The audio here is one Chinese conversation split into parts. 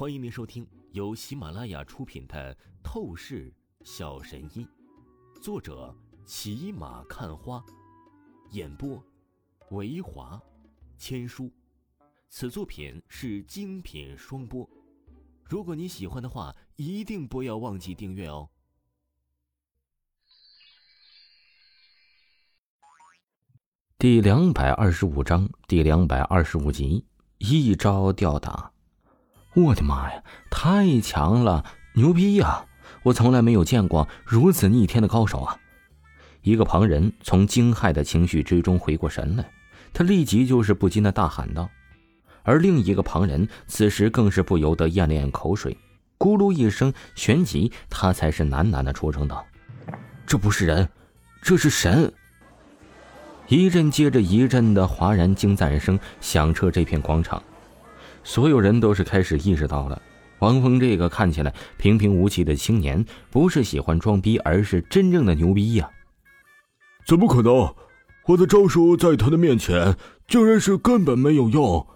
欢迎您收听由喜马拉雅出品的《透视小神医》，作者骑马看花，演播维华千书。此作品是精品双播。如果你喜欢的话，一定不要忘记订阅哦。第两百二十五章，第两百二十五集，一招吊打。我的妈呀，太强了，牛逼呀！我从来没有见过如此逆天的高手啊！一个旁人从惊骇的情绪之中回过神来，他立即就是不禁的大喊道。而另一个旁人此时更是不由得咽了咽口水，咕噜一声旋即，他才是喃喃的出声道：“这不是人，这是神！”一阵接着一阵的哗然惊赞声响彻这片广场。所有人都是开始意识到了，王峰这个看起来平平无奇的青年，不是喜欢装逼，而是真正的牛逼呀！怎么可能？我的招数在他的面前，竟然是根本没有用！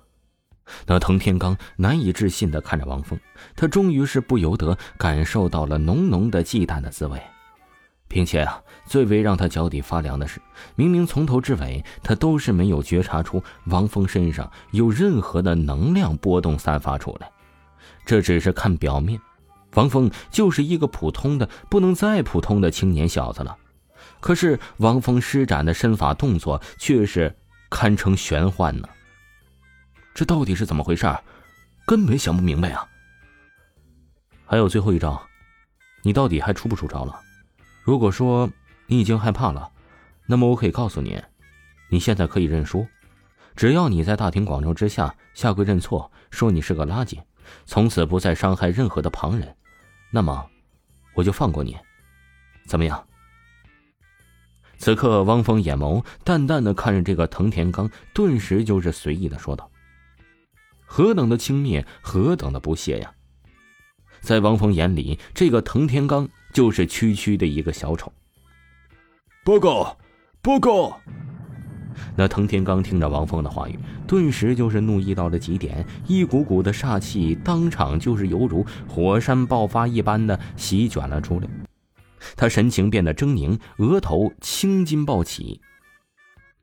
那滕天刚难以置信的看着王峰，他终于是不由得感受到了浓浓的忌惮的滋味。并且啊，最为让他脚底发凉的是，明明从头至尾他都是没有觉察出王峰身上有任何的能量波动散发出来，这只是看表面，王峰就是一个普通的不能再普通的青年小子了。可是王峰施展的身法动作却是堪称玄幻呢，这到底是怎么回事？根本想不明白啊！还有最后一招，你到底还出不出招了？如果说你已经害怕了，那么我可以告诉你，你现在可以认输，只要你在大庭广众之下下跪认错，说你是个垃圾，从此不再伤害任何的旁人，那么我就放过你，怎么样？此刻，汪峰眼眸淡淡的看着这个藤田刚，顿时就是随意的说道：“何等的轻蔑，何等的不屑呀！”在汪峰眼里，这个藤田刚。就是区区的一个小丑。报告，报告！那藤田刚听着王峰的话语，顿时就是怒意到了极点，一股股的煞气当场就是犹如火山爆发一般的席卷了出来。他神情变得狰狞，额头青筋暴起，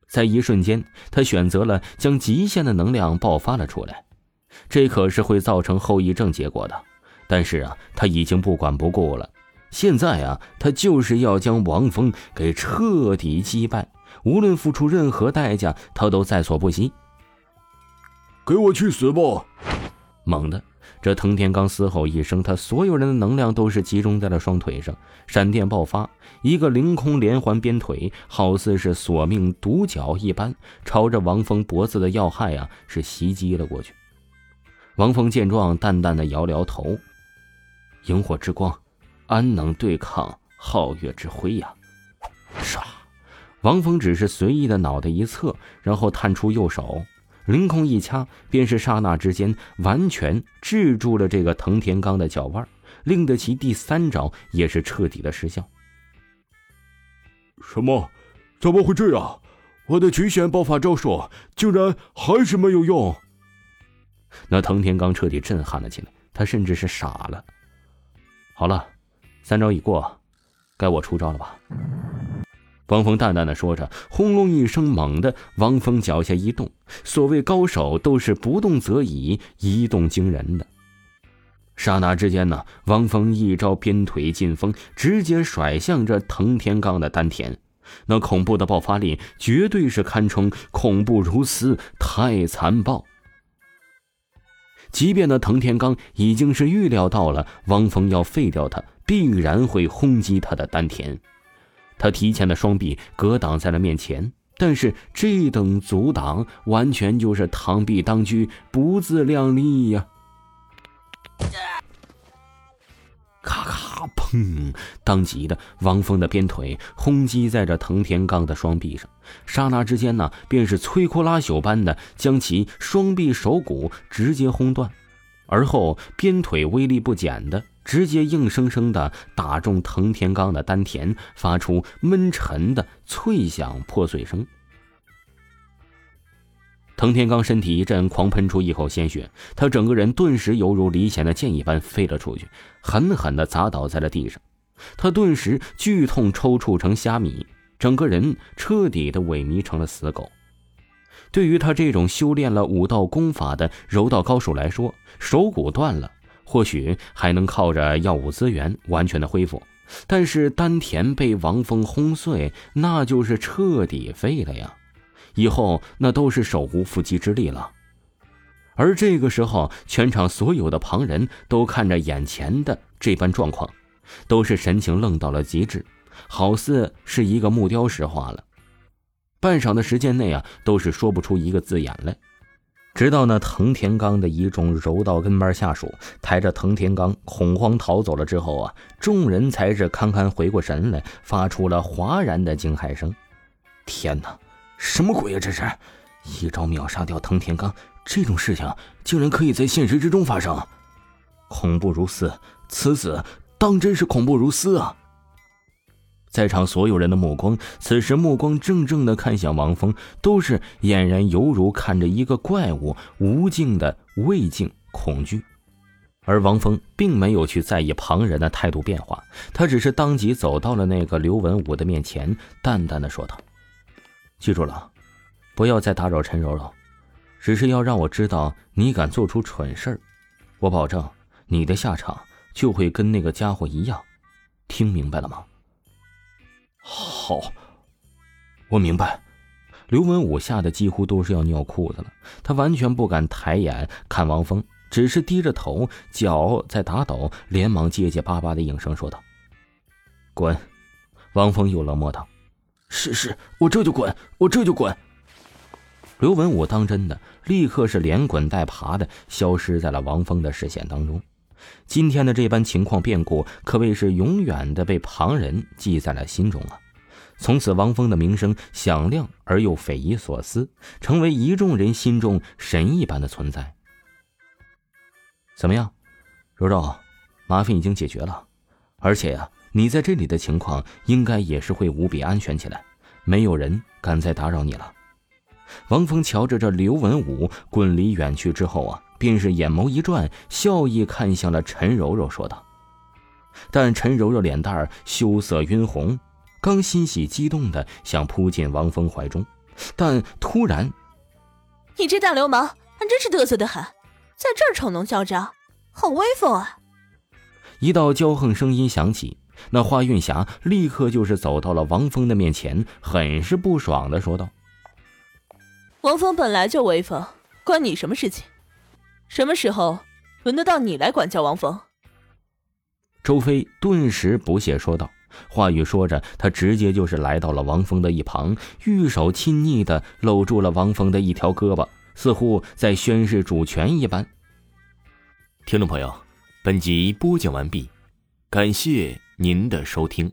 在一瞬间，他选择了将极限的能量爆发了出来，这可是会造成后遗症结果的。但是啊，他已经不管不顾了。现在啊，他就是要将王峰给彻底击败，无论付出任何代价，他都在所不惜。给我去死吧！猛的，这藤田刚嘶吼一声，他所有人的能量都是集中在了双腿上，闪电爆发，一个凌空连环鞭腿，好似是索命独角一般，朝着王峰脖子的要害啊，是袭击了过去。王峰见状，淡淡的摇了摇头：“萤火之光。”安能对抗皓月之辉呀！唰，王峰只是随意的脑袋一侧，然后探出右手，凌空一掐，便是刹那之间完全制住了这个藤田刚的脚腕，令得其第三招也是彻底的失效。什么？怎么会这样？我的极限爆发招数竟然还是没有用！那藤田刚彻底震撼了起来，他甚至是傻了。好了。三招已过，该我出招了吧？王峰淡淡的说着，轰隆一声，猛地，王峰脚下一动。所谓高手都是不动则已，一动惊人的。刹那之间呢，王峰一招鞭腿进风，直接甩向这藤天刚的丹田。那恐怖的爆发力，绝对是堪称恐怖如斯，太残暴。即便那藤田刚已经是预料到了王峰要废掉他。必然会轰击他的丹田，他提前的双臂格挡在了面前，但是这等阻挡完全就是螳臂当车，不自量力呀！咔咔砰！当即的，王峰的鞭腿轰击在这藤田刚的双臂上，刹那之间呢，便是摧枯拉朽般的将其双臂手骨直接轰断，而后鞭腿威力不减的。直接硬生生的打中藤田刚的丹田，发出闷沉的脆响破碎声。藤天刚身体一震，狂喷出一口鲜血，他整个人顿时犹如离弦的箭一般飞了出去，狠狠的砸倒在了地上。他顿时剧痛抽搐成虾米，整个人彻底的萎靡成了死狗。对于他这种修炼了武道功法的柔道高手来说，手骨断了，或许还能靠着药物资源完全的恢复，但是丹田被王峰轰碎，那就是彻底废了呀！以后那都是手无缚鸡之力了。而这个时候，全场所有的旁人都看着眼前的这般状况，都是神情愣到了极致，好似是一个木雕石化了。半晌的时间内啊，都是说不出一个字眼来。直到那藤田刚的一众柔道跟班下属抬着藤田刚恐慌逃走了之后啊，众人才是堪堪回过神来，发出了哗然的惊骇声。天哪，什么鬼啊！这是一招秒杀掉藤田刚，这种事情竟然可以在现实之中发生，恐怖如斯！此子当真是恐怖如斯啊！在场所有人的目光，此时目光怔怔的看向王峰，都是俨然犹如看着一个怪物，无尽的畏敬恐惧。而王峰并没有去在意旁人的态度变化，他只是当即走到了那个刘文武的面前，淡淡的说道：“记住了，不要再打扰陈柔柔，只是要让我知道你敢做出蠢事儿，我保证你的下场就会跟那个家伙一样，听明白了吗？”好，我明白。刘文武吓得几乎都是要尿裤子了，他完全不敢抬眼看王峰，只是低着头，脚在打抖，连忙结结巴巴的应声说道：“滚！”王峰又冷漠道：“是是，我这就滚，我这就滚。”刘文武当真的，立刻是连滚带爬的消失在了王峰的视线当中。今天的这般情况变故，可谓是永远的被旁人记在了心中啊！从此，王峰的名声响亮而又匪夷所思，成为一众人心中神一般的存在。怎么样，柔柔，麻烦已经解决了，而且呀，你在这里的情况应该也是会无比安全起来，没有人敢再打扰你了。王峰瞧着这刘文武滚离远去之后啊。便是眼眸一转，笑意看向了陈柔柔，说道：“但陈柔柔脸蛋羞涩晕红，刚欣喜激动的想扑进王峰怀中，但突然，你这大流氓还真是得瑟的很，在这儿逞能嚣张，好威风啊！”一道骄横声音响起，那花韵霞立刻就是走到了王峰的面前，很是不爽的说道：“王峰本来就威风，关你什么事情？”什么时候轮得到你来管教王峰？周飞顿时不屑说道。话语说着，他直接就是来到了王峰的一旁，玉手亲昵的搂住了王峰的一条胳膊，似乎在宣示主权一般。听众朋友，本集播讲完毕，感谢您的收听。